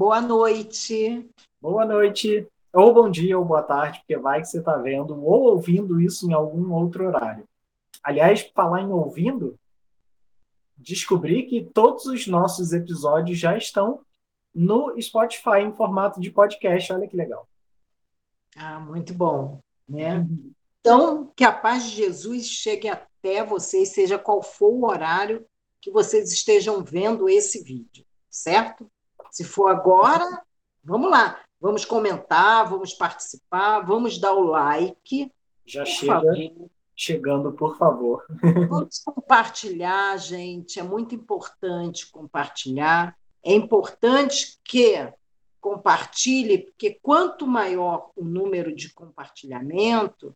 Boa noite. Boa noite, ou bom dia, ou boa tarde, porque vai que você está vendo ou ouvindo isso em algum outro horário. Aliás, falar em ouvindo, descobri que todos os nossos episódios já estão no Spotify em formato de podcast. Olha que legal. Ah, muito bom, né? Então, que a paz de Jesus chegue até vocês, seja qual for o horário que vocês estejam vendo esse vídeo, certo? Se for agora, vamos lá. Vamos comentar, vamos participar, vamos dar o like. Já chega favor. chegando, por favor. Vamos compartilhar, gente. É muito importante compartilhar. É importante que compartilhe, porque quanto maior o número de compartilhamento,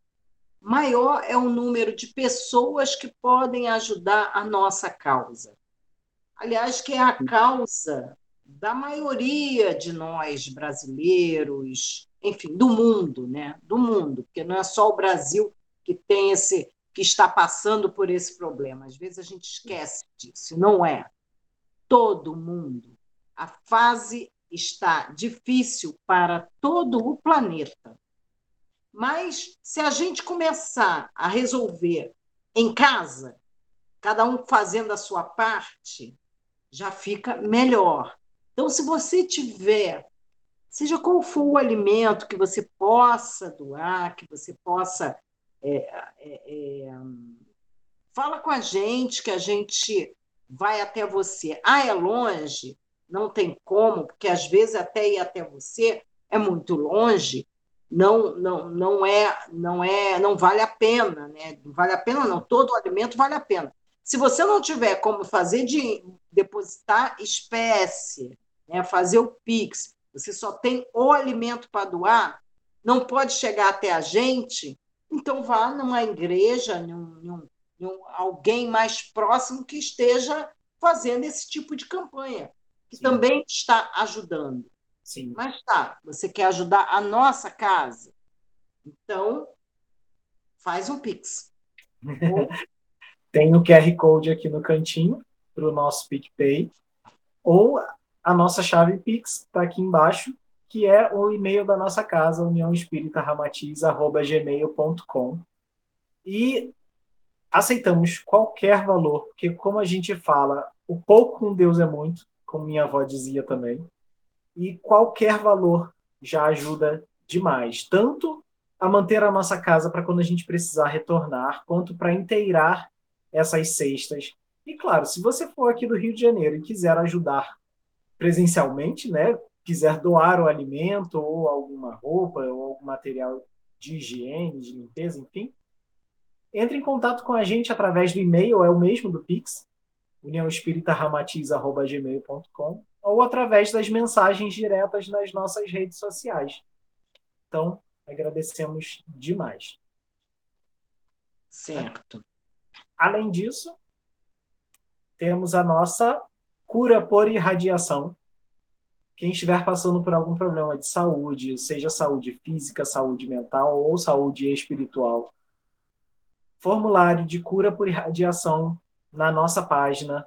maior é o número de pessoas que podem ajudar a nossa causa. Aliás, que é a causa da maioria de nós brasileiros, enfim, do mundo, né? Do mundo, porque não é só o Brasil que tem esse que está passando por esse problema. Às vezes a gente esquece disso, não é. Todo mundo. A fase está difícil para todo o planeta. Mas se a gente começar a resolver em casa, cada um fazendo a sua parte, já fica melhor. Então, se você tiver, seja qual for o alimento que você possa doar, que você possa. É, é, é, fala com a gente, que a gente vai até você. Ah, é longe? Não tem como, porque às vezes até ir até você é muito longe. Não, não, não é, não é, não vale a pena, né? Vale a pena, não. Todo alimento vale a pena. Se você não tiver como fazer de depositar espécie, né, fazer o Pix, você só tem o alimento para doar, não pode chegar até a gente, então vá numa igreja, num, num, num alguém mais próximo que esteja fazendo esse tipo de campanha, que Sim. também está ajudando. Sim. Mas tá, você quer ajudar a nossa casa? Então, faz um Pix. Tem o QR Code aqui no cantinho para o nosso PicPay. Ou a nossa chave Pix está aqui embaixo, que é o e-mail da nossa casa, uniãoespíritaramatiz.gmail.com. E aceitamos qualquer valor, porque como a gente fala, o pouco com Deus é muito, como minha avó dizia também, e qualquer valor já ajuda demais, tanto a manter a nossa casa para quando a gente precisar retornar, quanto para inteirar essas cestas. E claro, se você for aqui do Rio de Janeiro e quiser ajudar presencialmente, né, quiser doar o alimento ou alguma roupa ou algum material de higiene, de limpeza, enfim, entre em contato com a gente através do e-mail, é o mesmo do Pix, uniãoespíritaramatiz.gmail.com ou através das mensagens diretas nas nossas redes sociais. Então, agradecemos demais. Certo. Além disso, temos a nossa cura por irradiação. Quem estiver passando por algum problema de saúde, seja saúde física, saúde mental ou saúde espiritual, formulário de cura por irradiação na nossa página,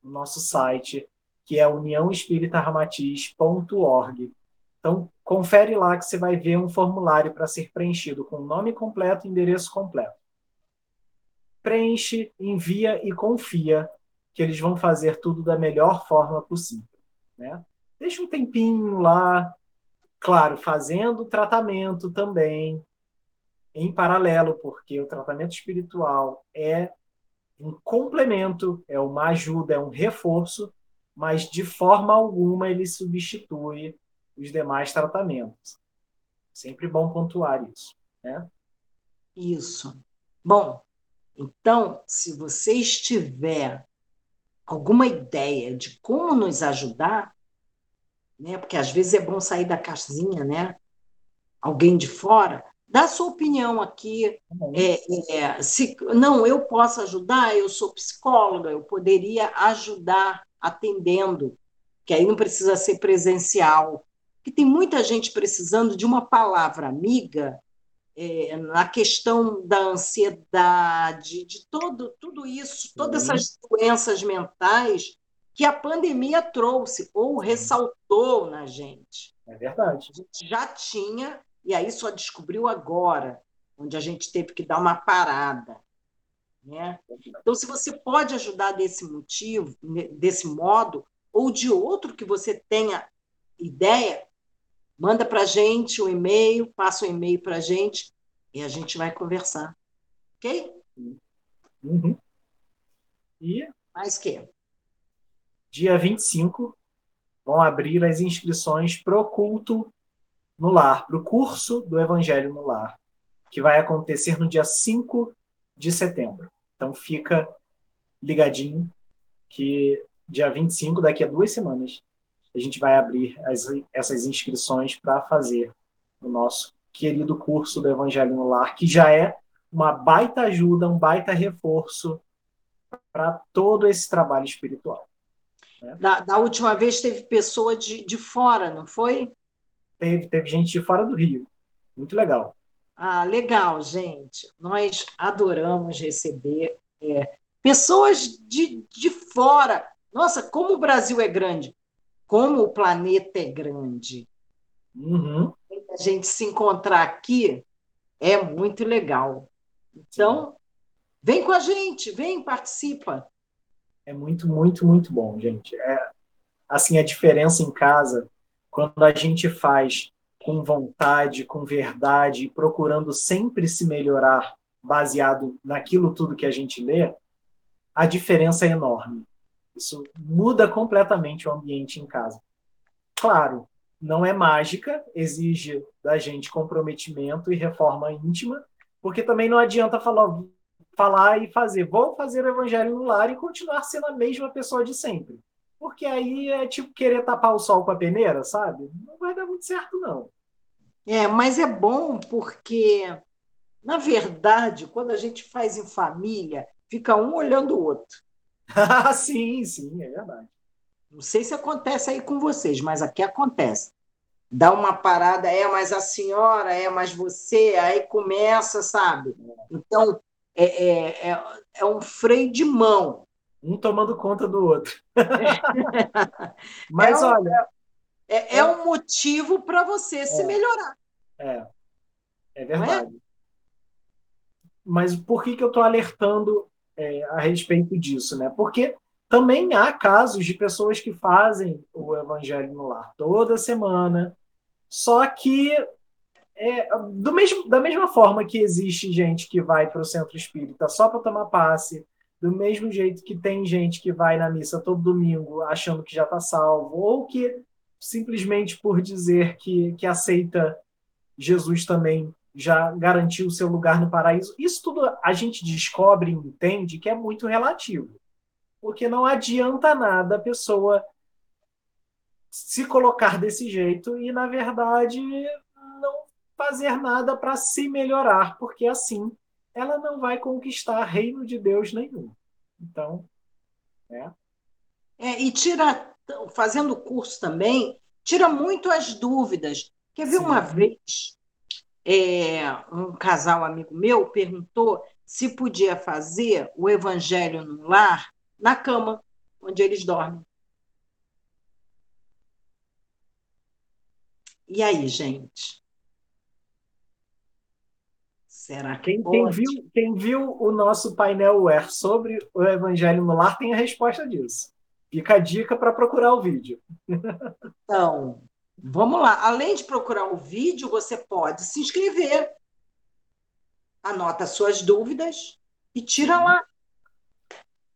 no nosso site, que é uniãoespíritaramatiz.org. Então, confere lá que você vai ver um formulário para ser preenchido com nome completo e endereço completo. Preenche, envia e confia que eles vão fazer tudo da melhor forma possível. Né? Deixa um tempinho lá, claro, fazendo tratamento também, em paralelo, porque o tratamento espiritual é um complemento, é uma ajuda, é um reforço, mas de forma alguma ele substitui os demais tratamentos. Sempre bom pontuar isso. Né? Isso. Bom, então, se você estiver alguma ideia de como nos ajudar, né? Porque às vezes é bom sair da casinha, né? Alguém de fora, dá sua opinião aqui. Uhum. É, é, se não, eu posso ajudar, eu sou psicóloga, eu poderia ajudar atendendo, que aí não precisa ser presencial. Que tem muita gente precisando de uma palavra amiga é, na questão da ansiedade, de todo, tudo isso, todas essas doenças mentais que a pandemia trouxe ou ressaltou na gente. É verdade. A gente já tinha, e aí só descobriu agora, onde a gente teve que dar uma parada. Né? Então, se você pode ajudar desse motivo, desse modo, ou de outro que você tenha ideia, manda para a gente o um e-mail, passa o um e-mail para a gente e a gente vai conversar. Ok? Uhum. E? Mais que? Dia 25 vão abrir as inscrições para o culto no lar, para o curso do Evangelho no lar, que vai acontecer no dia 5 de setembro. Então fica ligadinho que dia 25, daqui a duas semanas, a gente vai abrir as, essas inscrições para fazer o nosso querido curso do Evangelho no Lar, que já é uma baita ajuda, um baita reforço para todo esse trabalho espiritual. Né? Da, da, última vez teve pessoa de, de fora, não foi? Teve, teve gente de fora do Rio. Muito legal. Ah, legal, gente. Nós adoramos receber é, pessoas de, de fora. Nossa, como o Brasil é grande, como o planeta é grande. Uhum. A gente se encontrar aqui é muito legal. Então, vem com a gente, vem, participa. É muito, muito, muito bom, gente. É assim a diferença em casa quando a gente faz com vontade, com verdade, procurando sempre se melhorar baseado naquilo tudo que a gente lê, a diferença é enorme. Isso muda completamente o ambiente em casa. Claro, não é mágica, exige da gente comprometimento e reforma íntima, porque também não adianta falar, falar e fazer, vou fazer o evangelho no lar e continuar sendo a mesma pessoa de sempre. Porque aí é tipo querer tapar o sol com a peneira, sabe? Não vai dar muito certo, não. É, mas é bom porque, na verdade, quando a gente faz em família, fica um olhando o outro. sim, sim, é verdade. Não sei se acontece aí com vocês, mas aqui acontece. Dá uma parada, é mais a senhora, é mais você, aí começa, sabe? Então, é, é, é, é um freio de mão. Um tomando conta do outro. mas é um, olha. É, é, um motivo para você se é. melhorar. É, é verdade. Mas por que, que eu estou alertando é, a respeito disso, né? Porque também há casos de pessoas que fazem o evangelho no lar toda semana, só que é, do mesmo, da mesma forma que existe gente que vai para o centro espírita só para tomar passe, do mesmo jeito que tem gente que vai na missa todo domingo achando que já está salvo, ou que simplesmente por dizer que, que aceita Jesus também já garantiu o seu lugar no paraíso. Isso tudo a gente descobre e entende que é muito relativo. Porque não adianta nada a pessoa se colocar desse jeito e, na verdade, não fazer nada para se melhorar, porque assim ela não vai conquistar reino de Deus nenhum. Então, é. é e tira, fazendo o curso também, tira muito as dúvidas. Quer ver Sim. uma vez é, um casal amigo meu perguntou se podia fazer o evangelho no lar na cama onde eles dormem. E aí, gente? Será que quem, quem, viu, quem viu o nosso painel web sobre o Evangelho no Lar tem a resposta disso. Fica a dica para procurar o vídeo. Então, Vamos lá. Além de procurar o vídeo, você pode se inscrever. Anota suas dúvidas e tira lá.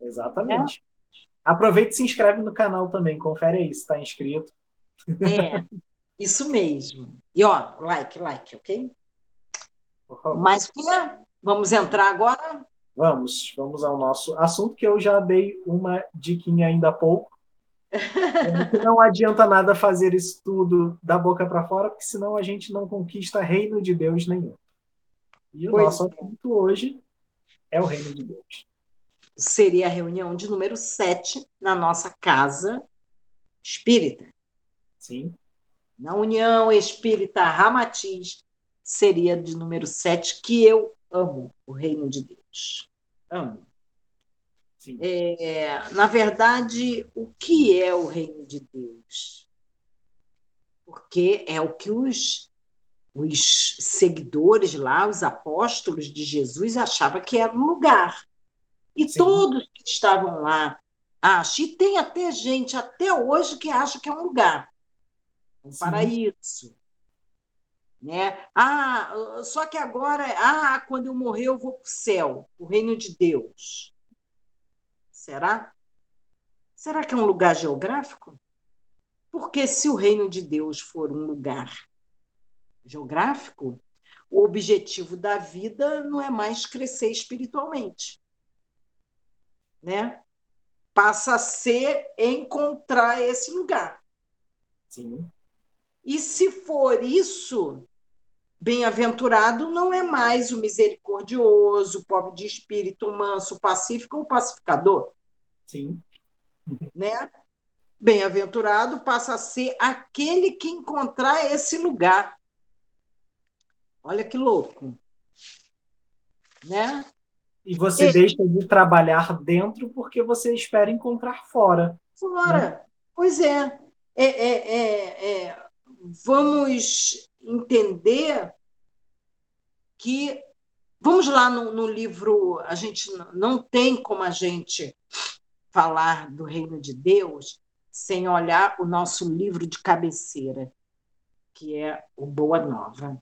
Exatamente. É? Aproveita e se inscreve no canal também. Confere aí se está inscrito. É, isso mesmo. E ó, like, like, ok? Mas vamos entrar agora? Vamos, vamos ao nosso assunto que eu já dei uma diquinha ainda há pouco não adianta nada fazer isso tudo da boca para fora, porque senão a gente não conquista reino de Deus nenhum. E o pois nosso é. assunto hoje é o reino de Deus. Seria a reunião de número 7 na nossa casa espírita. Sim. Na União Espírita Ramatiz, seria de número 7, que eu amo o reino de Deus. Amo. É, na verdade, o que é o reino de Deus? Porque é o que os, os seguidores lá, os apóstolos de Jesus, achavam que era um lugar. E Sim. todos que estavam lá acham. E tem até gente, até hoje, que acha que é um lugar um Sim. paraíso. Né? Ah, só que agora, ah, quando eu morrer, eu vou para o céu, o reino de Deus. Será? Será que é um lugar geográfico? Porque se o reino de Deus for um lugar geográfico, o objetivo da vida não é mais crescer espiritualmente. Né? Passa a ser encontrar esse lugar. Sim. E se for isso, bem-aventurado não é mais o misericordioso, o pobre de espírito, manso, pacífico ou pacificador. Sim. Né? Bem-aventurado passa a ser aquele que encontrar esse lugar. Olha que louco. Né? E você e... deixa de trabalhar dentro porque você espera encontrar fora. Fora. Né? Pois é. É, é, é, é vamos entender que. Vamos lá no, no, livro, a gente não tem como a gente falar do reino de Deus sem olhar o nosso livro de cabeceira, que é o Boa Nova.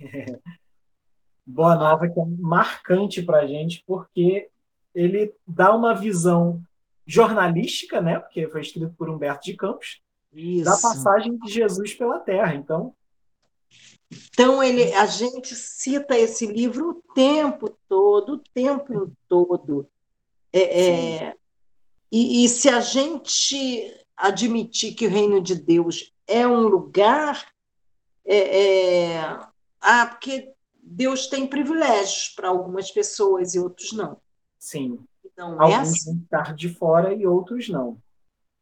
É. Boa Nova que é marcante para a gente, porque ele dá uma visão jornalística, né? Porque foi escrito por Humberto de Campos, isso. da passagem de Jesus pela Terra. Então, então ele, a gente cita esse livro o tempo todo, o tempo todo. É, é, e, e se a gente admitir que o reino de Deus é um lugar, é, é, ah, porque Deus tem privilégios para algumas pessoas e outros não. Sim. Não é Alguns é assim. vão estar de fora e outros não.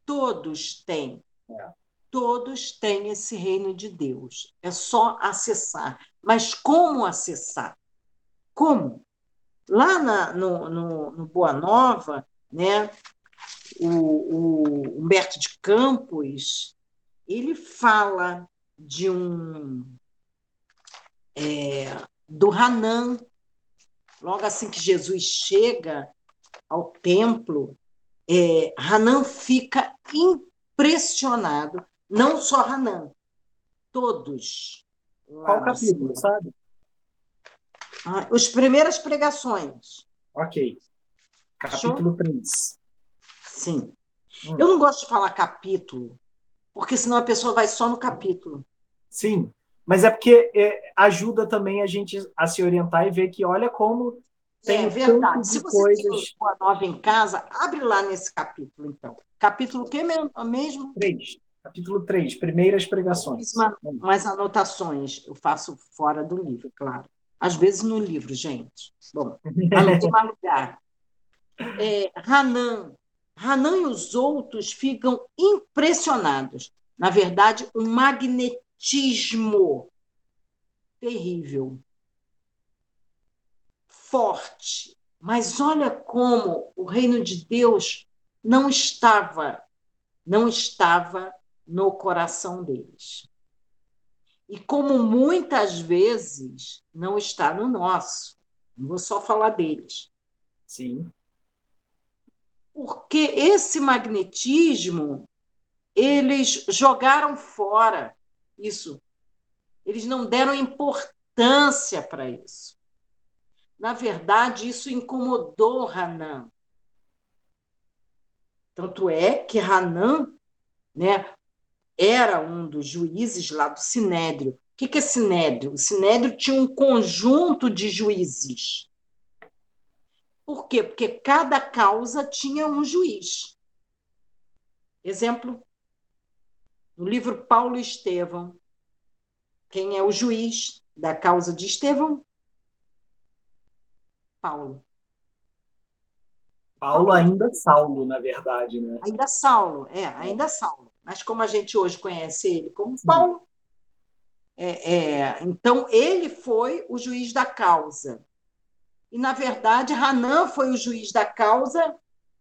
Todos têm. É. Todos têm esse reino de Deus. É só acessar. Mas como acessar? Como? Lá na, no, no, no, Boa Nova, né, o, o Humberto de Campos ele fala de um é, do Hanan, logo assim que Jesus chega ao templo, é, Hanan fica impressionado, não só Hanan, todos. Qual capítulo, sabe? Ah, as primeiras pregações. Ok. Capítulo 3. Sim. Hum. Eu não gosto de falar capítulo, porque senão a pessoa vai só no capítulo. Sim, mas é porque é, ajuda também a gente a se orientar e ver que olha como tem é verdade. Se você coisas... tem uma nova em casa, abre lá nesse capítulo, então. Capítulo que mesmo? Três. Capítulo 3, primeiras pregações. Uma, umas anotações, eu faço fora do livro, claro. Às vezes no livro, gente. Bom, não mais lugar. É, Hanan. Hanan e os outros ficam impressionados. Na verdade, um magnetismo terrível forte. Mas olha como o reino de Deus não estava, não estava no coração deles. E como muitas vezes não está no nosso. Não vou só falar deles. Sim. Porque esse magnetismo eles jogaram fora isso. Eles não deram importância para isso. Na verdade, isso incomodou Hanan. Tanto é que Hanan né, era um dos juízes lá do Sinédrio. O que é Sinédrio? O Sinédrio tinha um conjunto de juízes. Por quê? Porque cada causa tinha um juiz. Exemplo, no livro Paulo e Estevão, quem é o juiz da causa de Estevão? Paulo. Paulo ainda Saulo, na verdade, né? Ainda Saulo, é, ainda Saulo. Mas como a gente hoje conhece ele como Paulo, é, é, então ele foi o juiz da causa. E, na verdade, Hanan foi o juiz da causa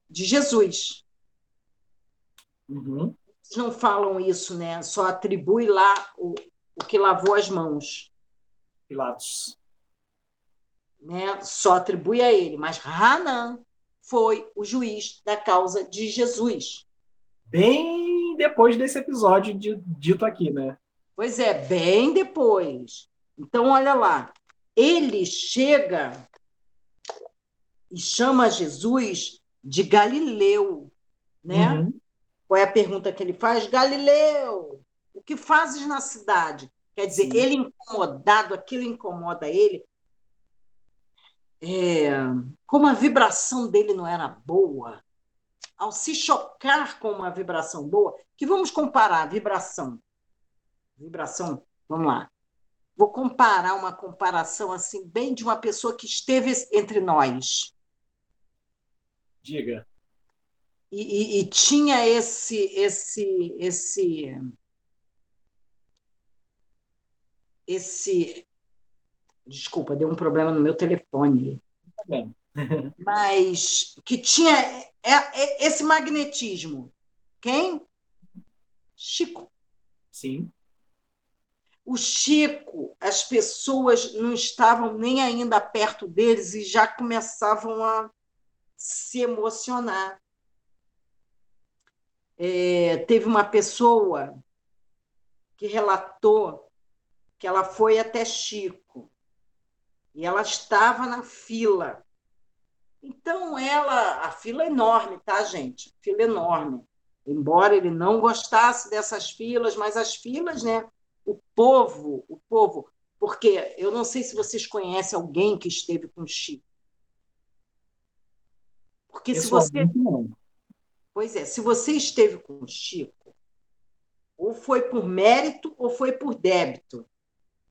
de Jesus. Uhum. Eles não falam isso, né? Só atribui lá o, o que lavou as mãos. Pilatos. Né? Só atribui a ele. Mas Hanan foi o juiz da causa de Jesus. Bem depois desse episódio de, dito aqui, né? Pois é, bem depois. Então, olha lá. Ele chega e chama Jesus de Galileu, né? Uhum. Qual é a pergunta que ele faz? Galileu, o que fazes na cidade? Quer dizer, Sim. ele incomodado, aquilo incomoda ele. É, como a vibração dele não era boa, ao se chocar com uma vibração boa, que vamos comparar vibração. Vibração, vamos lá. Vou comparar uma comparação assim, bem de uma pessoa que esteve entre nós. Diga. E, e, e tinha esse, esse, esse, esse. Desculpa, deu um problema no meu telefone. Tá bem. Mas que tinha é, é, esse magnetismo. Quem? Chico. Sim. O Chico, as pessoas não estavam nem ainda perto deles e já começavam a se emocionar. É, teve uma pessoa que relatou que ela foi até Chico e ela estava na fila. Então ela, a fila é enorme, tá, gente? A fila é enorme. Embora ele não gostasse dessas filas, mas as filas, né? O povo, o povo, porque eu não sei se vocês conhecem alguém que esteve com Chico. Porque se você. Pois é, se você esteve com o Chico, ou foi por mérito ou foi por débito.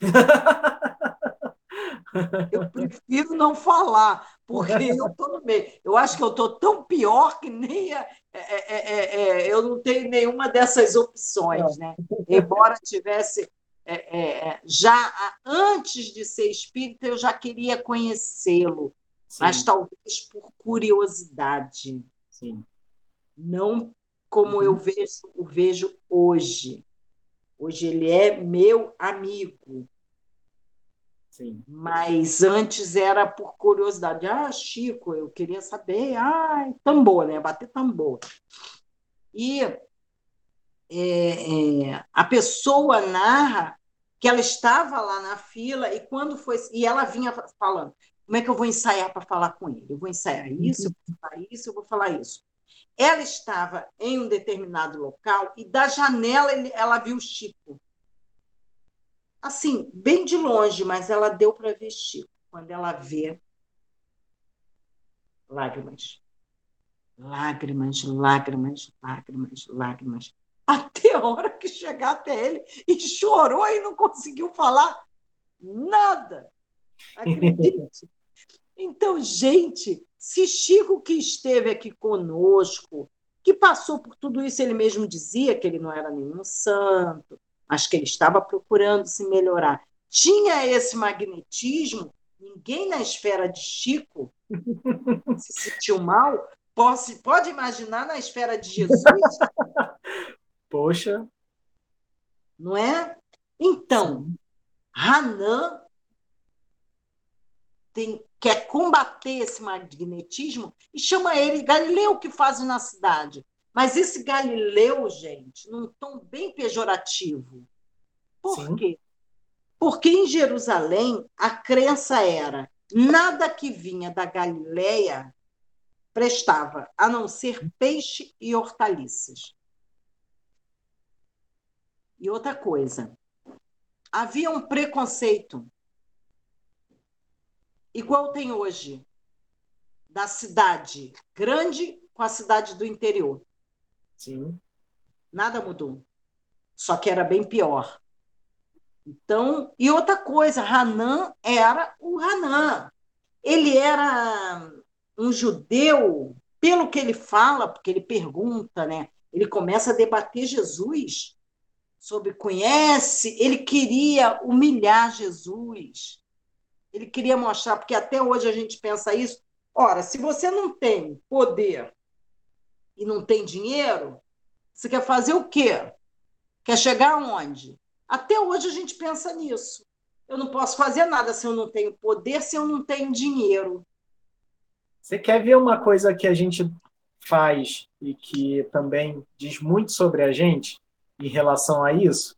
Eu prefiro não falar, porque eu estou no meio. Eu acho que eu estou tão pior que nem a, é, é, é, é, eu não tenho nenhuma dessas opções, né? Embora tivesse é, é, já antes de ser espírita, eu já queria conhecê-lo, mas talvez por curiosidade. Sim. Não como uhum. eu vejo, o vejo hoje. Hoje ele é meu amigo. Mas antes era por curiosidade. Ah, Chico, eu queria saber. Ah, tambor, né? Bater tambor. E é, é, a pessoa narra que ela estava lá na fila e quando foi e ela vinha falando como é que eu vou ensaiar para falar com ele? Eu vou ensaiar isso, eu vou falar isso, eu vou falar isso. Ela estava em um determinado local e da janela ele, ela viu o Chico. Assim, bem de longe, mas ela deu para ver Chico. Quando ela vê lágrimas. Lágrimas, lágrimas, lágrimas, lágrimas. Até a hora que chegar até ele e chorou e não conseguiu falar nada. Acredite. Então, gente, se Chico que esteve aqui conosco, que passou por tudo isso, ele mesmo dizia que ele não era nenhum santo, mas que ele estava procurando se melhorar. Tinha esse magnetismo, ninguém na esfera de Chico se sentiu mal. Pode, pode imaginar na esfera de Jesus? Poxa. Não é? Então, Hanan tem, quer combater esse magnetismo e chama ele Galileu que faz na cidade. Mas esse Galileu, gente, num tom bem pejorativo. Por Sim. quê? Porque em Jerusalém a crença era nada que vinha da Galileia prestava, a não ser peixe e hortaliças. E outra coisa, havia um preconceito igual tem hoje, da cidade grande com a cidade do interior. Sim. Nada mudou. Só que era bem pior. Então, e outra coisa, Hanan era o Hanan. Ele era um judeu, pelo que ele fala, porque ele pergunta, né? Ele começa a debater Jesus sobre conhece, ele queria humilhar Jesus. Ele queria mostrar, porque até hoje a gente pensa isso. Ora, se você não tem poder e não tem dinheiro, você quer fazer o quê? Quer chegar aonde? Até hoje a gente pensa nisso. Eu não posso fazer nada se eu não tenho poder, se eu não tenho dinheiro. Você quer ver uma coisa que a gente faz e que também diz muito sobre a gente em relação a isso?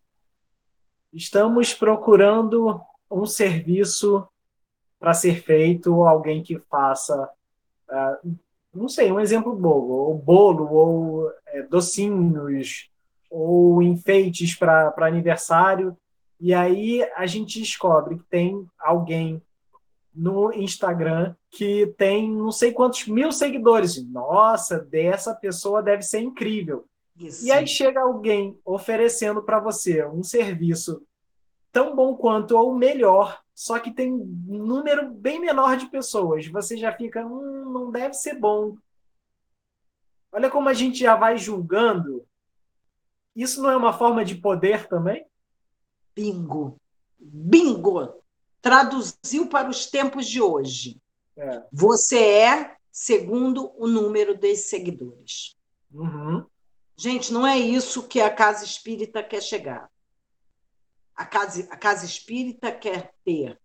Estamos procurando um serviço para ser feito, alguém que faça, uh, não sei, um exemplo bobo, ou bolo, ou é, docinhos, ou enfeites para aniversário. E aí a gente descobre que tem alguém no Instagram que tem não sei quantos mil seguidores. Nossa, dessa pessoa deve ser incrível. Isso. E aí chega alguém oferecendo para você um serviço tão bom quanto ou melhor, só que tem um número bem menor de pessoas. Você já fica, hum, não deve ser bom. Olha como a gente já vai julgando. Isso não é uma forma de poder também? Bingo! Bingo! Traduziu para os tempos de hoje. É. Você é segundo o número de seguidores. Uhum. Gente, não é isso que a casa espírita quer chegar. A casa, a casa espírita quer ter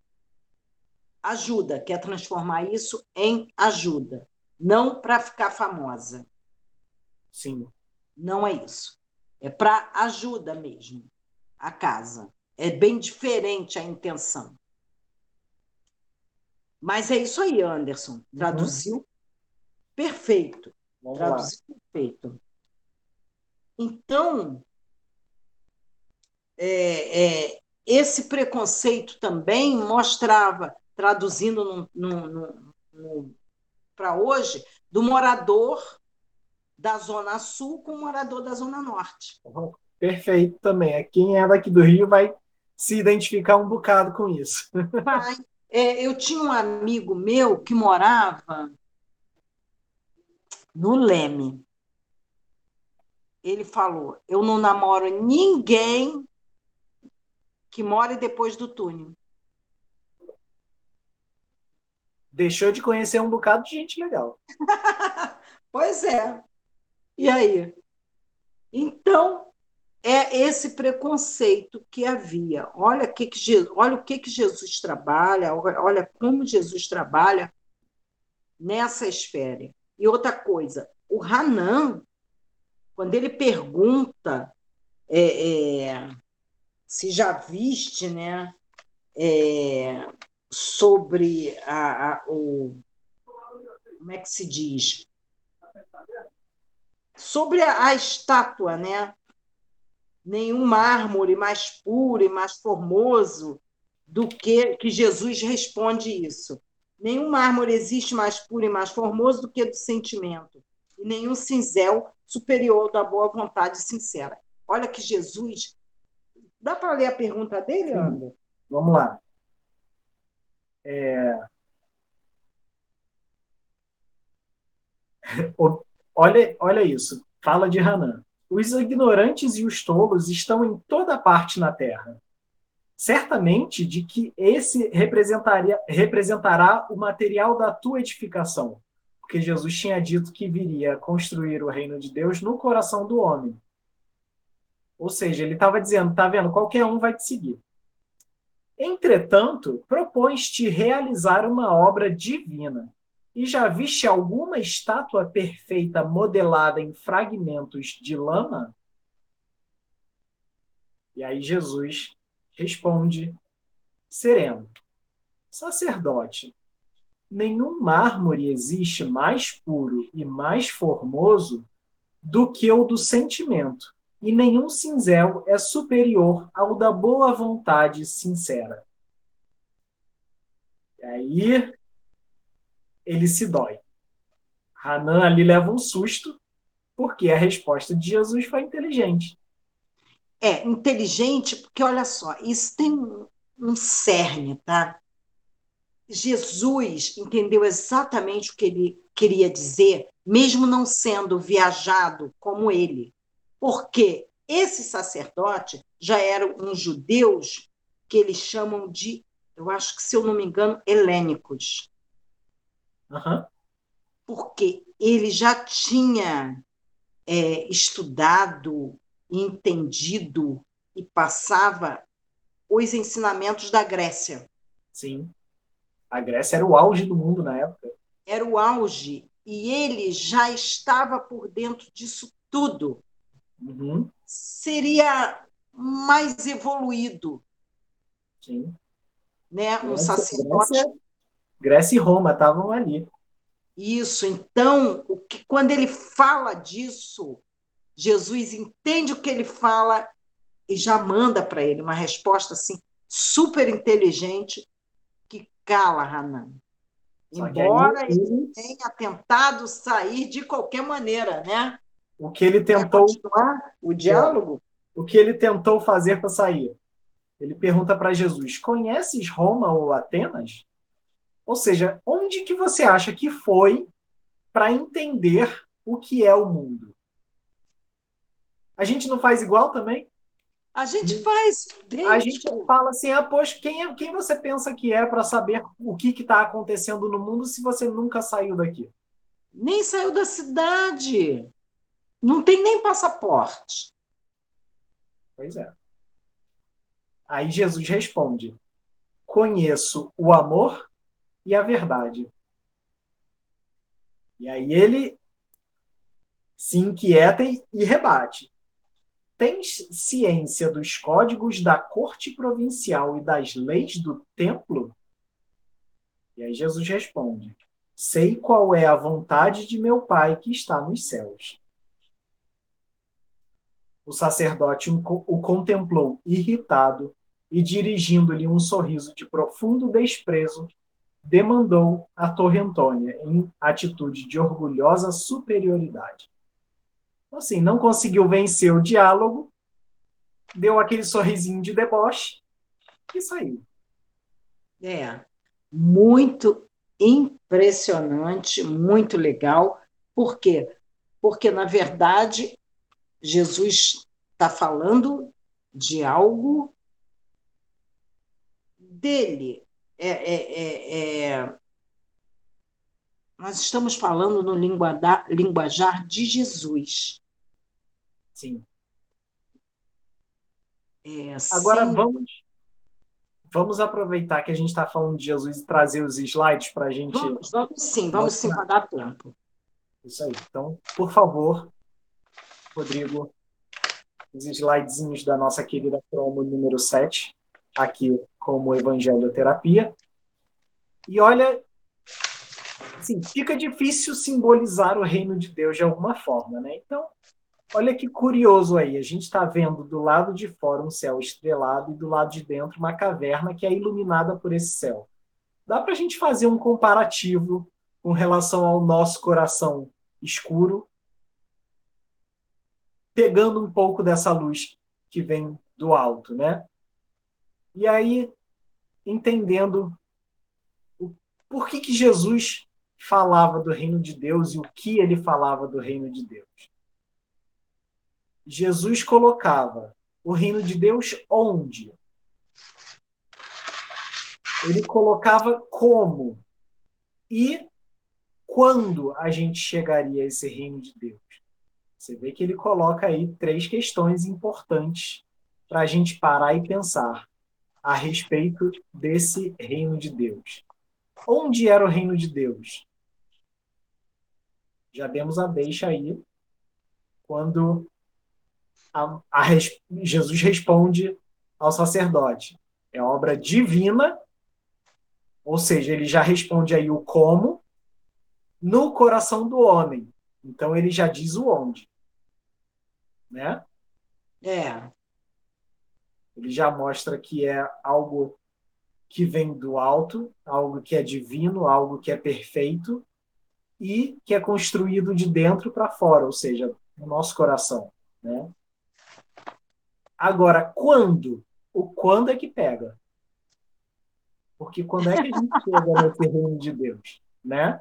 ajuda, quer transformar isso em ajuda, não para ficar famosa. Sim. Não é isso. É para ajuda mesmo, a casa. É bem diferente a intenção. Mas é isso aí, Anderson. Uhum. Traduziu uhum. perfeito. Vamos Traduziu lá. perfeito. Então, é, é, esse preconceito também mostrava, traduzindo para hoje, do morador da Zona Sul com o morador da Zona Norte. Perfeito também. Quem é daqui do Rio vai se identificar um bocado com isso. Vai. É, eu tinha um amigo meu que morava no Leme. Ele falou: Eu não namoro ninguém que more depois do túnel. Deixou de conhecer um bocado de gente legal. pois é. E aí? Então, é esse preconceito que havia. Olha, que que, olha o que, que Jesus trabalha, olha como Jesus trabalha nessa esfera. E outra coisa, o Hanan, quando ele pergunta é, é, se já viste né, é, sobre a, a, o. Como é que se diz? Sobre a, a estátua, né? Nenhum mármore mais puro e mais formoso do que que Jesus responde isso. Nenhum mármore existe mais puro e mais formoso do que do sentimento, e nenhum cinzel superior da boa vontade sincera. Olha que Jesus. Dá para ler a pergunta dele, André? Vamos lá. É... olha, olha isso. Fala de Hanan. Os ignorantes e os tolos estão em toda parte na terra. Certamente de que esse representaria, representará o material da tua edificação, porque Jesus tinha dito que viria construir o reino de Deus no coração do homem. Ou seja, ele estava dizendo, tá vendo, qualquer um vai te seguir. Entretanto, propões-te realizar uma obra divina. E já viste alguma estátua perfeita modelada em fragmentos de lama? E aí Jesus responde, sereno: Sacerdote, nenhum mármore existe mais puro e mais formoso do que o do sentimento e nenhum cinzel é superior ao da boa vontade sincera. E aí ele se dói. Hanan ali leva um susto, porque a resposta de Jesus foi inteligente. É, inteligente, porque olha só, isso tem um cerne, tá? Jesus entendeu exatamente o que ele queria dizer, mesmo não sendo viajado como ele porque esse sacerdote já eram uns judeus que eles chamam de, eu acho que, se eu não me engano, helênicos. Uhum. Porque ele já tinha é, estudado, entendido e passava os ensinamentos da Grécia. Sim. A Grécia era o auge do mundo na época. Era o auge. E ele já estava por dentro disso tudo. Uhum. Seria mais evoluído. Sim. Né? Um Grécia, sacerdote. Grécia, Grécia e Roma estavam ali. Isso. Então, o que, quando ele fala disso, Jesus entende o que ele fala e já manda para ele uma resposta assim super inteligente que cala Hanan. Embora aí, ele tenha tentado sair de qualquer maneira, né? O que ele tentou o diálogo? O que ele tentou fazer para sair? Ele pergunta para Jesus: "Conheces Roma ou Atenas?" Ou seja, onde que você acha que foi para entender o que é o mundo? A gente não faz igual também? A gente faz. Desde... A gente fala assim, ah, poxa, quem, é, quem você pensa que é para saber o que está acontecendo no mundo se você nunca saiu daqui? Nem saiu da cidade. Não tem nem passaporte. Pois é. Aí Jesus responde: Conheço o amor e a verdade. E aí ele se inquieta e rebate. Tens ciência dos códigos da corte provincial e das leis do templo? E aí Jesus responde: Sei qual é a vontade de meu Pai que está nos céus. O sacerdote o contemplou irritado e, dirigindo-lhe um sorriso de profundo desprezo, demandou a Torre Antônia em atitude de orgulhosa superioridade. Assim, não conseguiu vencer o diálogo, deu aquele sorrisinho de deboche e saiu. É, muito impressionante, muito legal. Por quê? Porque, na verdade, Jesus está falando de algo dele. É, é, é, é, nós estamos falando no linguajar de Jesus. Sim. É, Agora vamos vamos aproveitar que a gente está falando de Jesus e trazer os slides para a gente. Vamos, vamos sim, vamos sim, para dar tempo. Isso aí. Então, por favor, Rodrigo, os slidezinhos da nossa querida promo número 7, aqui como Evangelioterapia. E olha, assim, fica difícil simbolizar o reino de Deus de alguma forma, né? Então, olha que curioso aí, a gente está vendo do lado de fora um céu estrelado e do lado de dentro uma caverna que é iluminada por esse céu. Dá para a gente fazer um comparativo com relação ao nosso coração escuro, pegando um pouco dessa luz que vem do alto, né? E aí, entendendo por que, que Jesus falava do reino de Deus e o que ele falava do reino de Deus. Jesus colocava o reino de Deus onde? Ele colocava como e quando a gente chegaria a esse reino de Deus. Você vê que ele coloca aí três questões importantes para a gente parar e pensar a respeito desse reino de Deus. Onde era o reino de Deus? Já demos a deixa aí quando a, a, Jesus responde ao sacerdote. É obra divina, ou seja, ele já responde aí o como no coração do homem. Então ele já diz o onde. Né? É. Ele já mostra que é algo que vem do alto, algo que é divino, algo que é perfeito e que é construído de dentro para fora, ou seja, no nosso coração, né? Agora, quando? O quando é que pega? Porque quando é que a gente chega no terreno de Deus, né?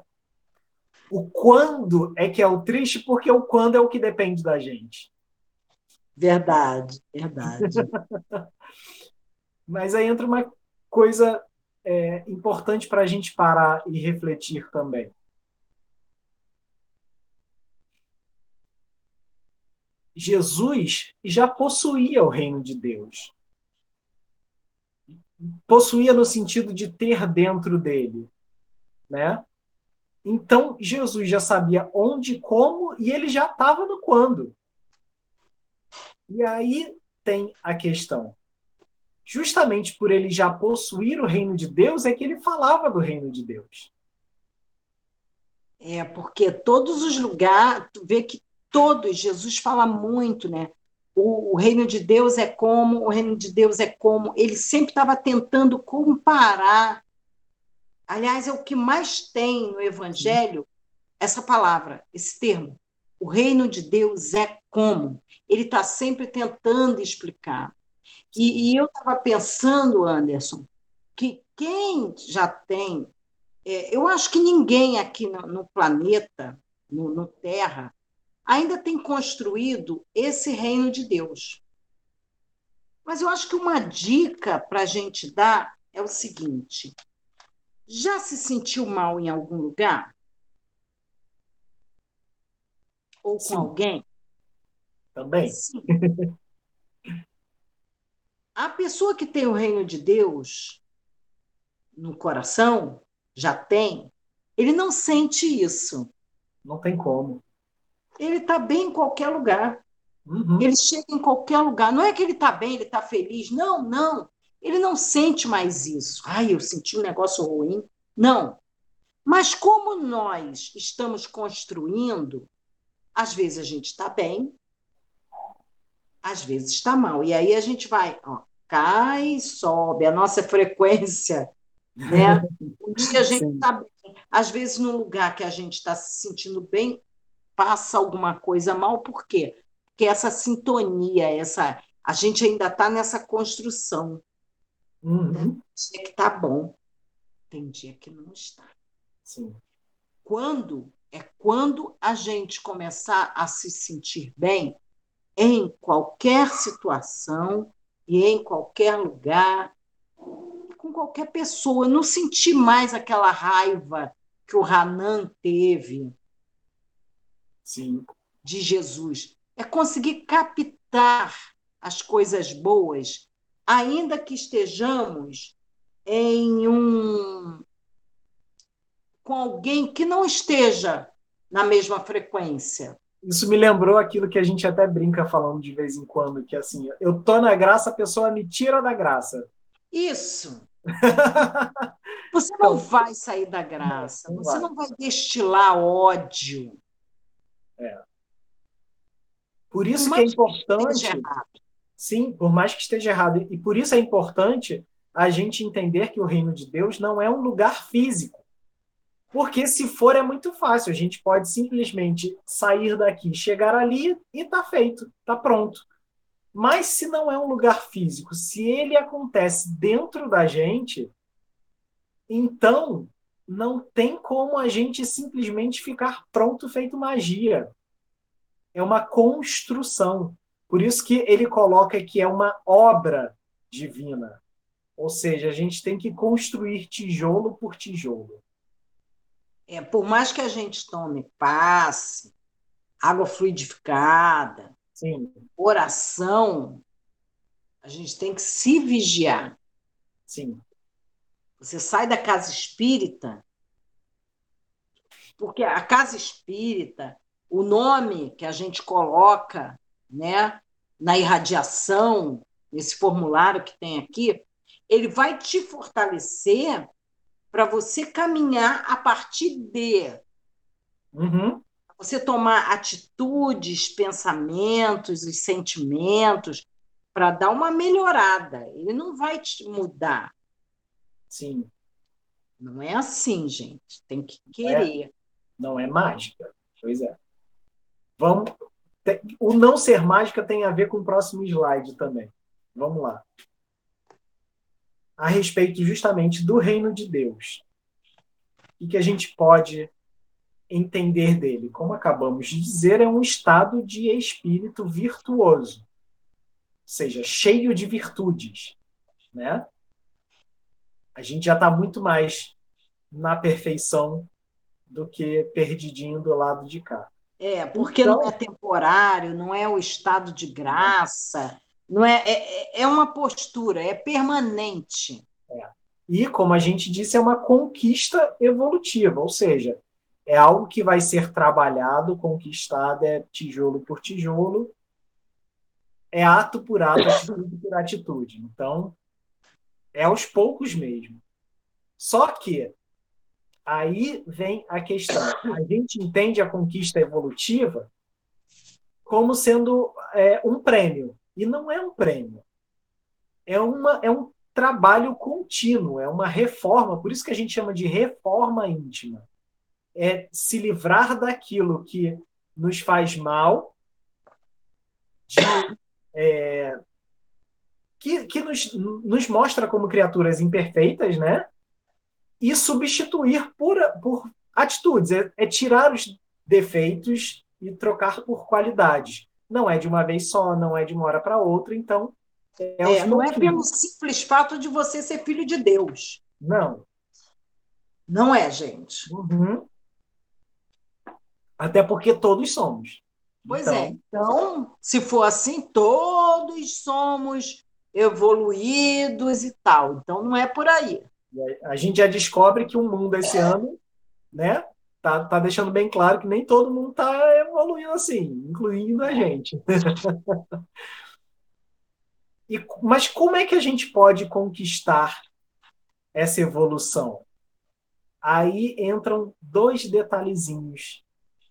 O quando é que é o triste, porque o quando é o que depende da gente. Verdade, verdade. Mas aí entra uma coisa é, importante para a gente parar e refletir também. Jesus já possuía o reino de Deus. Possuía no sentido de ter dentro dele, né? Então, Jesus já sabia onde, como, e ele já estava no quando. E aí tem a questão. Justamente por ele já possuir o reino de Deus, é que ele falava do reino de Deus. É, porque todos os lugares, tu vê que todos, Jesus fala muito, né? O, o, reino de Deus é como, o reino de Deus é como. Ele sempre estava tentando comparar Aliás, é o que mais tem no Evangelho essa palavra, esse termo. O reino de Deus é como. Ele está sempre tentando explicar. E, e eu estava pensando, Anderson, que quem já tem. É, eu acho que ninguém aqui no, no planeta, no, no Terra, ainda tem construído esse reino de Deus. Mas eu acho que uma dica para a gente dar é o seguinte: já se sentiu mal em algum lugar? Ou com Sim. alguém? Também. Sim. A pessoa que tem o reino de Deus no coração, já tem, ele não sente isso. Não tem como. Ele está bem em qualquer lugar. Uhum. Ele chega em qualquer lugar. Não é que ele está bem, ele está feliz. Não, não. Ele não sente mais isso. Ai, eu senti um negócio ruim. Não. Mas como nós estamos construindo, às vezes a gente está bem, às vezes está mal. E aí a gente vai, ó, cai, sobe, a nossa frequência. Né? Um dia a gente está bem, às vezes num lugar que a gente está se sentindo bem, passa alguma coisa mal, por quê? Porque essa sintonia, essa, a gente ainda está nessa construção. Uhum. É que tá bom. Tem dia que não está. Sim. Quando é quando a gente começar a se sentir bem em qualquer situação e em qualquer lugar, com qualquer pessoa, não sentir mais aquela raiva que o Hanan teve Sim. de Jesus. É conseguir captar as coisas boas ainda que estejamos em um com alguém que não esteja na mesma frequência. Isso me lembrou aquilo que a gente até brinca falando de vez em quando, que assim, eu tô na graça, a pessoa me tira da graça. Isso. Você não então, vai sair da graça, não, não você vai. não vai destilar ódio. É. Por isso que é importante. Sim, por mais que esteja errado. E por isso é importante a gente entender que o reino de Deus não é um lugar físico. Porque se for é muito fácil, a gente pode simplesmente sair daqui, chegar ali e tá feito, tá pronto. Mas se não é um lugar físico, se ele acontece dentro da gente, então não tem como a gente simplesmente ficar pronto feito magia. É uma construção. Por isso que ele coloca que é uma obra divina. Ou seja, a gente tem que construir tijolo por tijolo. É, por mais que a gente tome passe, água fluidificada, Sim. oração, a gente tem que se vigiar. Sim. Você sai da casa espírita, porque a casa espírita, o nome que a gente coloca né, na irradiação, nesse formulário que tem aqui, ele vai te fortalecer para você caminhar a partir de. Uhum. Você tomar atitudes, pensamentos e sentimentos para dar uma melhorada. Ele não vai te mudar. Sim. Não é assim, gente. Tem que querer. É, não é mágica. Pois é. Vamos, o não ser mágica tem a ver com o próximo slide também. Vamos lá. A respeito justamente do reino de Deus. O que a gente pode entender dele? Como acabamos de dizer, é um estado de espírito virtuoso, ou seja, cheio de virtudes, né? A gente já está muito mais na perfeição do que perdidinho do lado de cá. É, porque então, não é temporário, não é o estado de graça, não é, é, é uma postura, é permanente. É. E, como a gente disse, é uma conquista evolutiva, ou seja, é algo que vai ser trabalhado, conquistado, é tijolo por tijolo, é ato por ato, atitude por atitude. Então, é aos poucos mesmo. Só que aí vem a questão. A gente entende a conquista evolutiva como sendo é, um prêmio. E não é um prêmio. É, uma, é um trabalho contínuo, é uma reforma, por isso que a gente chama de reforma íntima. É se livrar daquilo que nos faz mal, de, é, que, que nos, nos mostra como criaturas imperfeitas, né? E substituir por, por atitudes, é, é tirar os defeitos e trocar por qualidades. Não é de uma vez só, não é de uma hora para outra, então. É, é não é pelo simples fato de você ser filho de Deus. Não. Não é, gente. Uhum. Até porque todos somos. Pois então... é. Então, se for assim, todos somos evoluídos e tal. Então, não é por aí. A gente já descobre que o mundo esse ano, né, tá, tá deixando bem claro que nem todo mundo está evoluindo assim, incluindo a gente. e, mas como é que a gente pode conquistar essa evolução? Aí entram dois detalhezinhos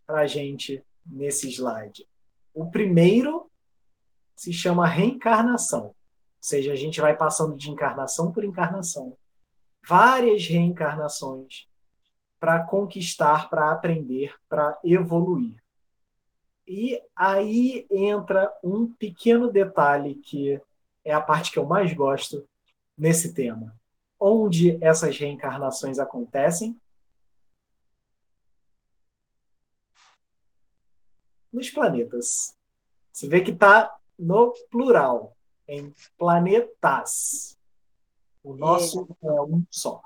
para a gente nesse slide. O primeiro se chama reencarnação, ou seja, a gente vai passando de encarnação por encarnação, várias reencarnações para conquistar, para aprender, para evoluir. E aí entra um pequeno detalhe que é a parte que eu mais gosto nesse tema. Onde essas reencarnações acontecem? Nos planetas. Você vê que está no plural, em planetas. O nosso é, é um só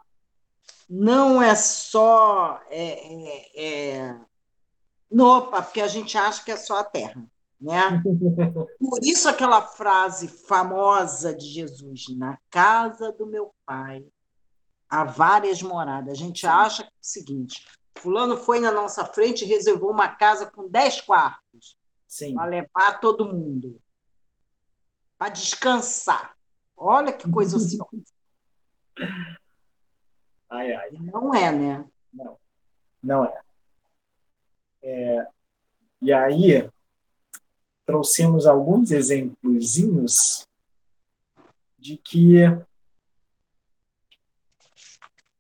não é só é, é, é, Nopa, porque a gente acha que é só a Terra. Né? Por isso aquela frase famosa de Jesus, na casa do meu pai há várias moradas. A gente acha que é o seguinte, fulano foi na nossa frente e reservou uma casa com dez quartos para levar todo mundo, para descansar. Olha que coisa ociosa. Ai, ai. Não é, né? Não, não é. é. E aí, trouxemos alguns exemplos de que,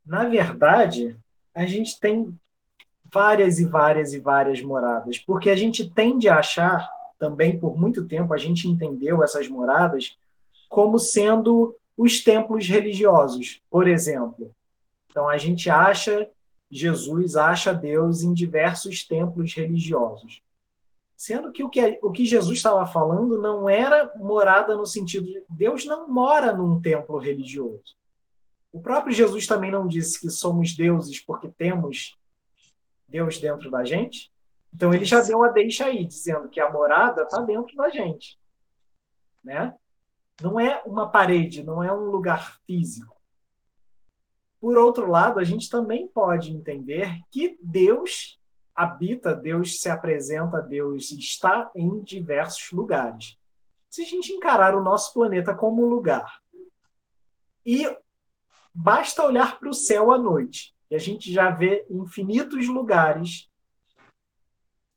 na verdade, a gente tem várias e várias e várias moradas, porque a gente tende a achar, também por muito tempo, a gente entendeu essas moradas como sendo os templos religiosos. Por exemplo, então a gente acha Jesus, acha Deus em diversos templos religiosos. Sendo que o que, o que Jesus estava falando não era morada no sentido de Deus não mora num templo religioso. O próprio Jesus também não disse que somos deuses porque temos Deus dentro da gente. Então ele já deu a deixa aí, dizendo que a morada está dentro da gente. Né? Não é uma parede, não é um lugar físico. Por outro lado, a gente também pode entender que Deus habita, Deus se apresenta, Deus está em diversos lugares. Se a gente encarar o nosso planeta como um lugar, e basta olhar para o céu à noite, e a gente já vê infinitos lugares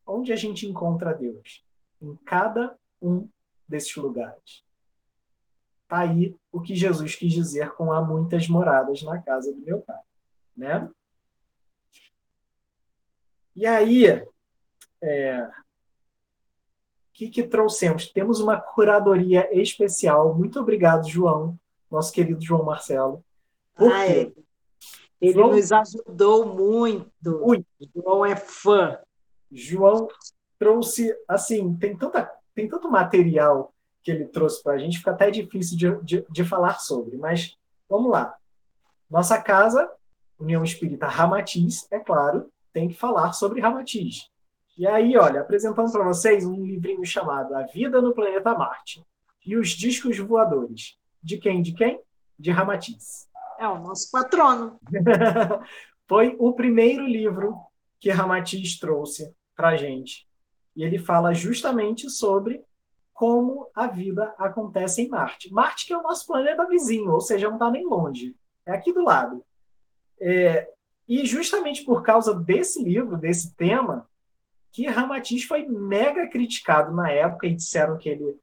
onde a gente encontra Deus, em cada um desses lugares. Tá aí o que Jesus quis dizer com há muitas moradas na casa do meu pai, né? E aí, é, o que, que trouxemos? Temos uma curadoria especial. Muito obrigado, João, nosso querido João Marcelo. Ah, é. Ele João... nos ajudou muito. muito. João é fã. João trouxe, assim, tem, tanta, tem tanto material que ele trouxe para a gente, fica até difícil de, de, de, falar sobre, mas vamos lá. Nossa casa, União Espírita Ramatiz, é claro, tem que falar sobre Ramatiz. E aí, olha, apresentando para vocês um livrinho chamado A Vida no Planeta Marte e os Discos Voadores. De quem? De quem? De Ramatiz. É o nosso patrono. Foi o primeiro livro que Ramatiz trouxe para a gente. E ele fala justamente sobre como a vida acontece em Marte. Marte que é o nosso planeta vizinho, ou seja, não está nem longe. É aqui do lado. É, e justamente por causa desse livro, desse tema, que Ramatiz foi mega criticado na época e disseram que ele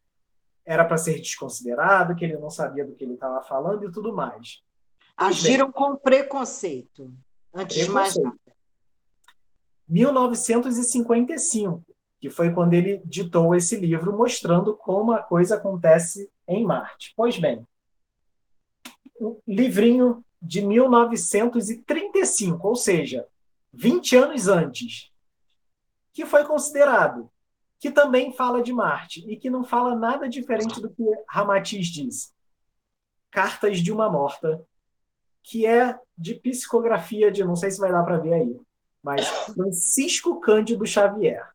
era para ser desconsiderado, que ele não sabia do que ele estava falando e tudo mais. Agiram bem, com preconceito, antes preconceito. de mais nada. 1955, que foi quando ele ditou esse livro mostrando como a coisa acontece em Marte. Pois bem, um livrinho de 1935, ou seja, 20 anos antes, que foi considerado, que também fala de Marte e que não fala nada diferente do que Ramatiz diz. Cartas de uma Morta, que é de psicografia de, não sei se vai dar para ver aí, mas Francisco Cândido Xavier,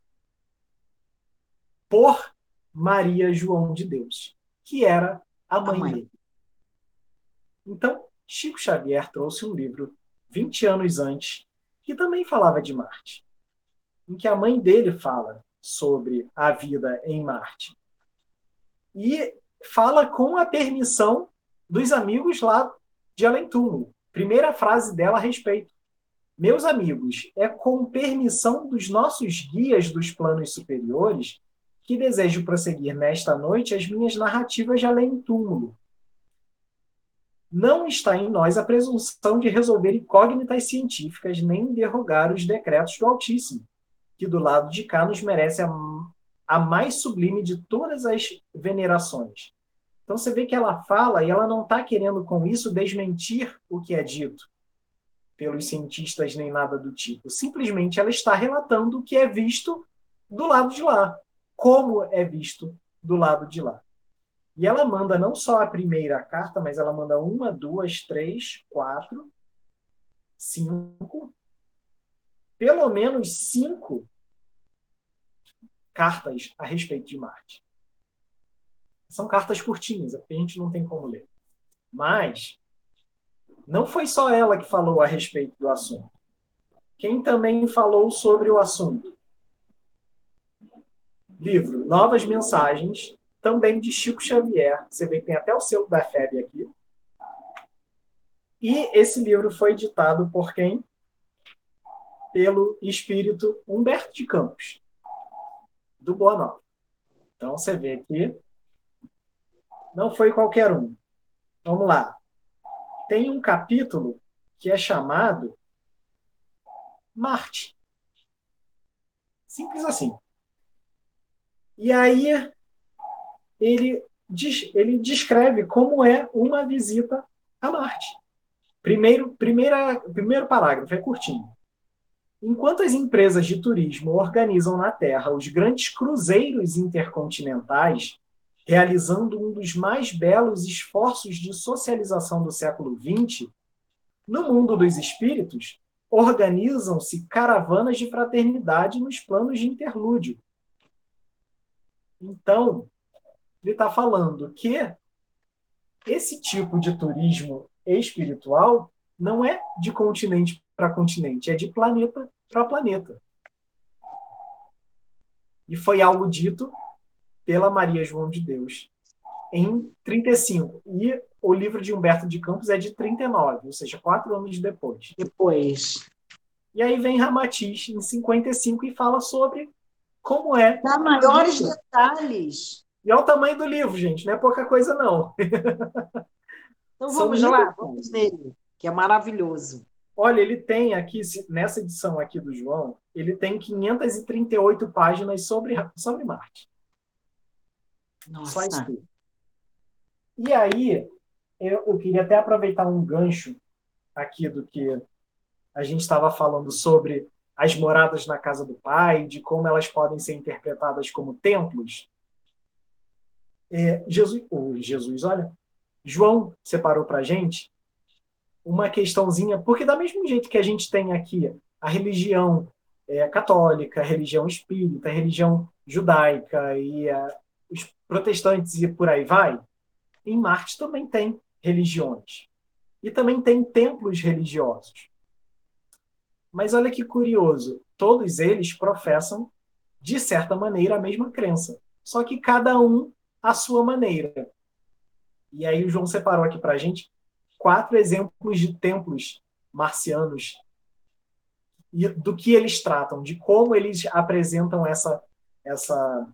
por Maria João de Deus, que era a mãe, a mãe. dele. Então, Chico Xavier trouxe um livro 20 anos antes que também falava de Marte em que a mãe dele fala sobre a vida em Marte. E fala com a permissão dos amigos lá de Além Túmulo. Primeira frase dela a respeito. Meus amigos, é com permissão dos nossos guias dos planos superiores que desejo prosseguir nesta noite as minhas narrativas de Além Túmulo. Não está em nós a presunção de resolver incógnitas científicas nem derrogar os decretos do Altíssimo que do lado de cá nos merece a, a mais sublime de todas as venerações. Então você vê que ela fala e ela não está querendo com isso desmentir o que é dito pelos cientistas nem nada do tipo. Simplesmente ela está relatando o que é visto do lado de lá, como é visto do lado de lá. E ela manda não só a primeira carta, mas ela manda uma, duas, três, quatro, cinco, pelo menos cinco cartas a respeito de Marte. São cartas curtinhas, a gente não tem como ler. Mas não foi só ela que falou a respeito do assunto. Quem também falou sobre o assunto? Livro Novas Mensagens, também de Chico Xavier. Você vê que tem até o selo da FEB aqui. E esse livro foi editado por quem? pelo espírito Humberto de Campos, do Boa Nova. Então você vê aqui, não foi qualquer um. Vamos lá. Tem um capítulo que é chamado Marte. Simples assim. E aí ele, ele descreve como é uma visita a Marte. Primeiro, primeira, primeiro parágrafo é curtinho. Enquanto as empresas de turismo organizam na Terra os grandes cruzeiros intercontinentais, realizando um dos mais belos esforços de socialização do século XX, no mundo dos espíritos, organizam-se caravanas de fraternidade nos planos de interlúdio. Então, ele está falando que esse tipo de turismo espiritual não é de continente para continente, é de planeta para planeta. E foi algo dito pela Maria João de Deus em 35. E o livro de Humberto de Campos é de 39, ou seja, quatro anos depois. Depois. E aí vem Ramatiz em 55 e fala sobre como é. Dá maiores detalhes. E olha o tamanho do livro, gente, não é pouca coisa, não. Então vamos São lá, vamos nele, que é maravilhoso. Olha, ele tem aqui, nessa edição aqui do João, ele tem 538 páginas sobre, sobre Marte. Nossa. Só isso. E aí, eu queria até aproveitar um gancho aqui do que a gente estava falando sobre as moradas na casa do pai, de como elas podem ser interpretadas como templos. É, Jesus, oh, Jesus, olha, João separou para a gente uma questãozinha, porque da mesmo jeito que a gente tem aqui a religião é, católica, religião espírita, religião judaica e é, os protestantes e por aí vai, em Marte também tem religiões. E também tem templos religiosos. Mas olha que curioso, todos eles professam, de certa maneira, a mesma crença. Só que cada um à sua maneira. E aí o João separou aqui para a gente quatro exemplos de templos marcianos e do que eles tratam, de como eles apresentam essa, essa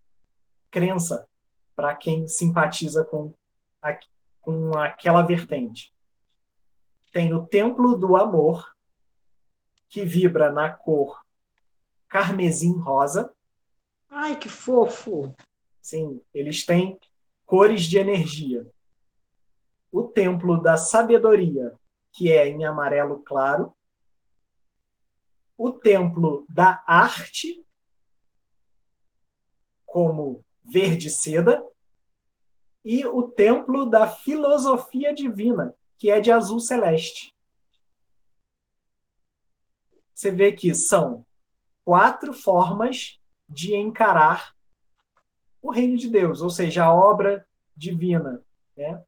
crença para quem simpatiza com, a, com aquela vertente. Tem o Templo do Amor, que vibra na cor carmesim rosa. Ai, que fofo! Sim, eles têm cores de energia. O Templo da Sabedoria, que é em amarelo claro o templo da arte, como verde seda, e o templo da filosofia divina, que é de azul celeste. Você vê que são quatro formas de encarar o reino de Deus, ou seja, a obra divina. Né?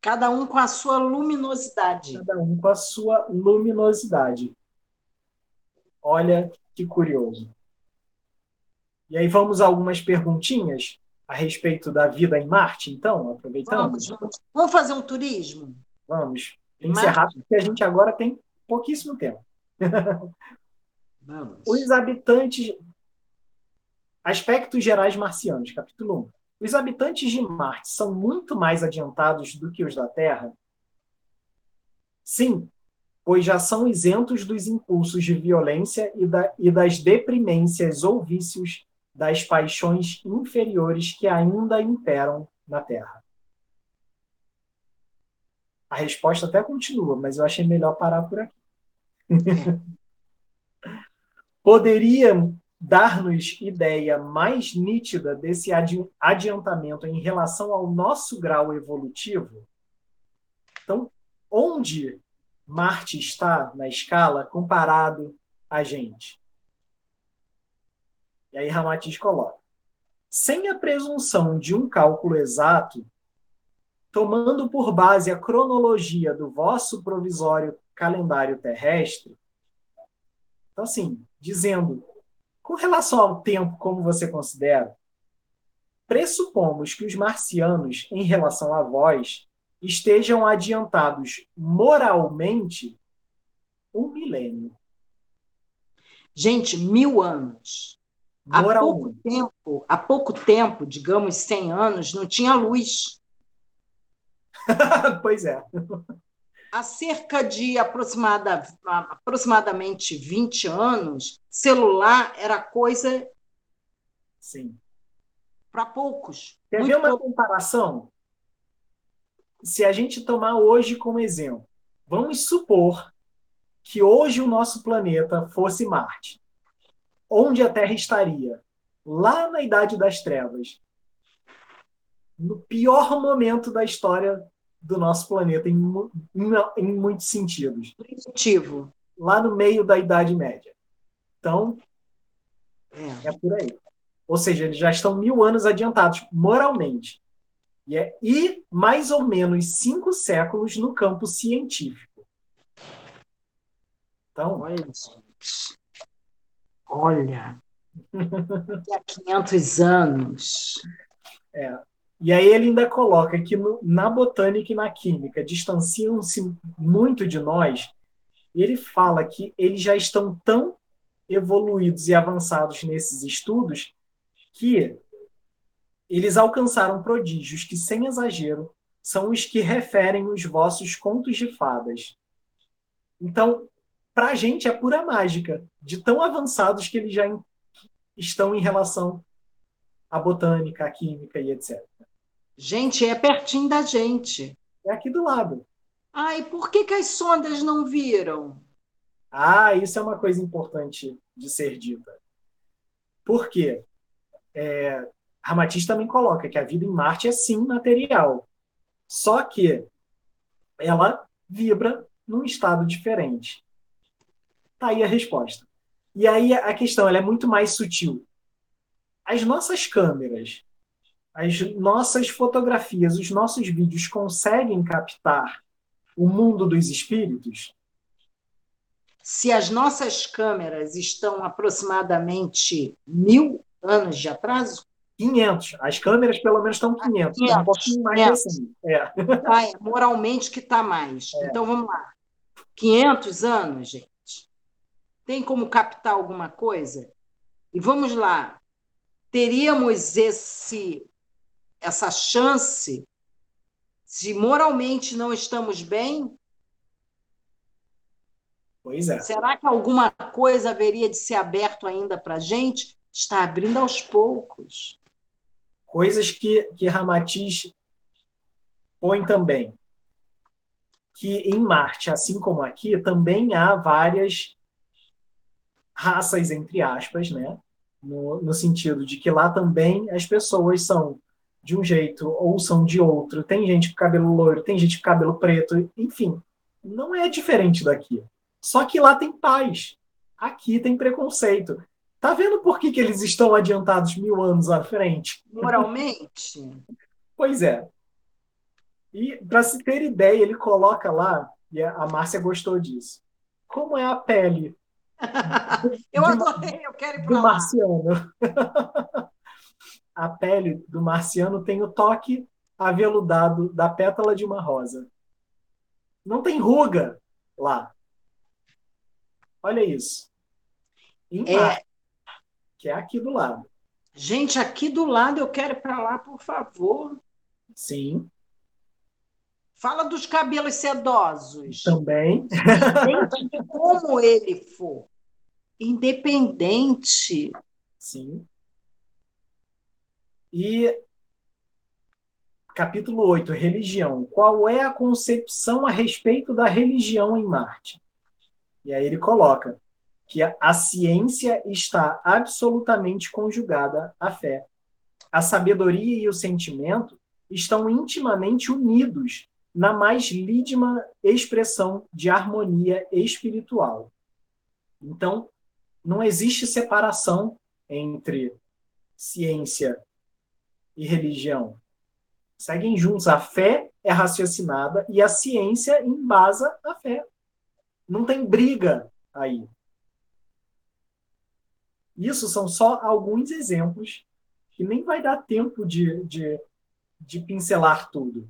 Cada um com a sua luminosidade. Cada um com a sua luminosidade. Olha que curioso. E aí vamos a algumas perguntinhas a respeito da vida em Marte, então, aproveitando. Vamos, vamos. vamos fazer um turismo? Vamos. Encerrar, porque a gente agora tem pouquíssimo tempo. Vamos. Os habitantes. Aspectos gerais marcianos, capítulo 1. Os habitantes de Marte são muito mais adiantados do que os da Terra? Sim, pois já são isentos dos impulsos de violência e, da, e das deprimências ou vícios das paixões inferiores que ainda imperam na Terra. A resposta até continua, mas eu achei melhor parar por aqui. Poderiam dar-nos ideia mais nítida desse adiantamento em relação ao nosso grau evolutivo? Então, onde Marte está na escala comparado a gente? E aí Ramatiz coloca: sem a presunção de um cálculo exato, tomando por base a cronologia do vosso provisório calendário terrestre, então assim, dizendo com relação ao tempo, como você considera? Pressupomos que os marcianos, em relação a vós, estejam adiantados moralmente um milênio. Gente, mil anos. Há pouco tempo, há pouco tempo, digamos 100 anos, não tinha luz. pois é. Há cerca de aproximada, aproximadamente 20 anos, celular era coisa. Sim. Para poucos. Quer ver uma poucos. comparação? Se a gente tomar hoje como exemplo, vamos supor que hoje o nosso planeta fosse Marte. Onde a Terra estaria? Lá na Idade das Trevas. No pior momento da história do nosso planeta em, em, em muitos sentidos. Primitivo. Lá no meio da Idade Média. Então, é. é por aí. Ou seja, eles já estão mil anos adiantados moralmente. E, é, e mais ou menos cinco séculos no campo científico. Então. Olha, gente. Olha. Há 500 anos. É. E aí ele ainda coloca que no, na botânica e na química distanciam-se muito de nós. Ele fala que eles já estão tão evoluídos e avançados nesses estudos que eles alcançaram prodígios que, sem exagero, são os que referem os vossos contos de fadas. Então, para a gente é pura mágica, de tão avançados que eles já estão em relação à botânica, à química e etc. Gente, é pertinho da gente. É aqui do lado. Ai, por que, que as sondas não viram? Ah, isso é uma coisa importante de ser dita. Por quê? É, Ramatiz também coloca que a vida em Marte é sim material. Só que ela vibra num estado diferente. Tá aí a resposta. E aí a questão ela é muito mais sutil. As nossas câmeras, as nossas fotografias, os nossos vídeos conseguem captar o mundo dos espíritos? Se as nossas câmeras estão aproximadamente mil anos de atraso? 500. As câmeras, pelo menos, estão 500. 500 um pouquinho mais 500. assim. É. Ah, é. Moralmente que está mais. É. Então, vamos lá. 500 anos, gente. Tem como captar alguma coisa? E vamos lá. Teríamos esse essa chance se moralmente não estamos bem? Pois é. Será que alguma coisa haveria de ser aberto ainda para a gente? Está abrindo aos poucos. Coisas que, que Ramatiz põe também. Que em Marte, assim como aqui, também há várias raças, entre aspas, né? No, no sentido de que lá também as pessoas são de um jeito ou são de outro. Tem gente com cabelo loiro, tem gente com cabelo preto, enfim. Não é diferente daqui. Só que lá tem paz. Aqui tem preconceito. Tá vendo por que, que eles estão adiantados mil anos à frente? Moralmente? pois é. E para se ter ideia, ele coloca lá, e a Márcia gostou disso. Como é a pele? eu adorei, eu quero ir para lá. marciano. a pele do marciano tem o toque aveludado da pétala de uma rosa. Não tem ruga lá. Olha isso. Em é... Mar, que é aqui do lado. Gente, aqui do lado eu quero ir para lá, por favor. Sim. Fala dos cabelos sedosos. Também. Independente como ele for. Independente. Sim. E capítulo 8, religião. Qual é a concepção a respeito da religião em Marte? E aí ele coloca que a, a ciência está absolutamente conjugada à fé. A sabedoria e o sentimento estão intimamente unidos na mais lídima expressão de harmonia espiritual. Então, não existe separação entre ciência e religião. Seguem juntos. A fé é raciocinada e a ciência embasa a fé. Não tem briga aí. Isso são só alguns exemplos que nem vai dar tempo de, de, de pincelar tudo.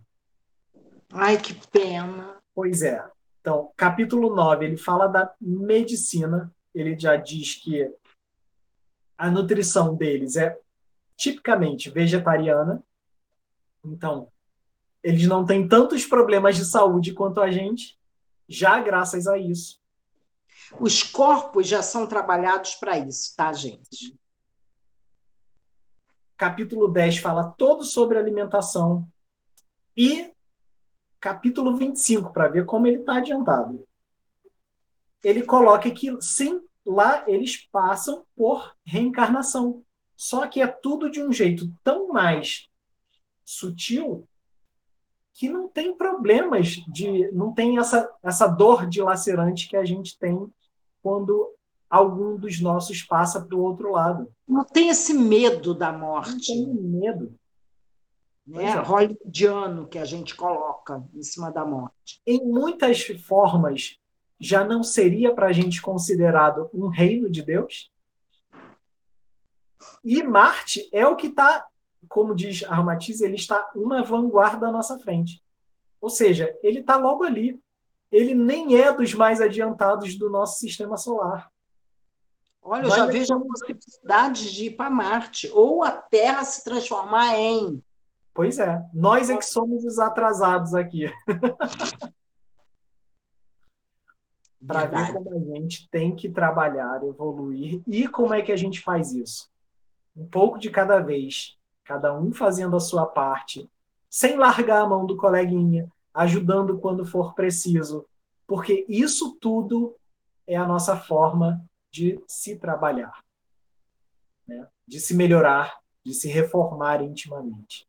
Ai, que pena. Pois é. Então, capítulo 9, ele fala da medicina. Ele já diz que a nutrição deles é tipicamente vegetariana. Então, eles não têm tantos problemas de saúde quanto a gente, já graças a isso. Os corpos já são trabalhados para isso, tá, gente? Capítulo 10 fala todo sobre alimentação. E capítulo 25, para ver como ele está adiantado. Ele coloca que, sim, lá eles passam por reencarnação. Só que é tudo de um jeito tão mais sutil que não tem problemas de. não tem essa, essa dor dilacerante que a gente tem quando algum dos nossos passa para o outro lado. Não tem esse medo da morte. Não tem medo. Né? É. Hollywoodiano que a gente coloca em cima da morte. Em muitas formas, já não seria para a gente considerado um reino de Deus? E Marte é o que está, como diz Armatiz, ele está uma vanguarda à nossa frente. Ou seja, ele está logo ali. Ele nem é dos mais adiantados do nosso sistema solar. Olha, eu já vejo a possibilidade de ir para Marte, ou a Terra se transformar em. Pois é, nós é que somos os atrasados aqui. para ver como a gente tem que trabalhar, evoluir e como é que a gente faz isso um pouco de cada vez, cada um fazendo a sua parte, sem largar a mão do coleguinha, ajudando quando for preciso, porque isso tudo é a nossa forma de se trabalhar, né? de se melhorar, de se reformar intimamente.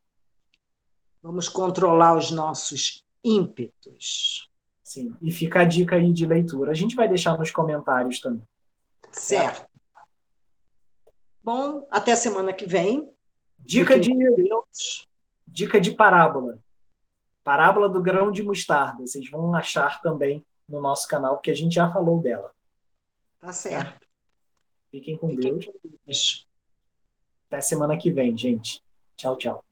Vamos controlar os nossos ímpetos. Sim, e fica a dica aí de leitura. A gente vai deixar nos comentários também. Certo. Bom, até semana que vem. Dica de Deus. Dica de parábola. Parábola do grão de mostarda. Vocês vão achar também no nosso canal, que a gente já falou dela. Tá certo. Fiquem com Fiquem Deus. Com Deus. Até semana que vem, gente. Tchau, tchau.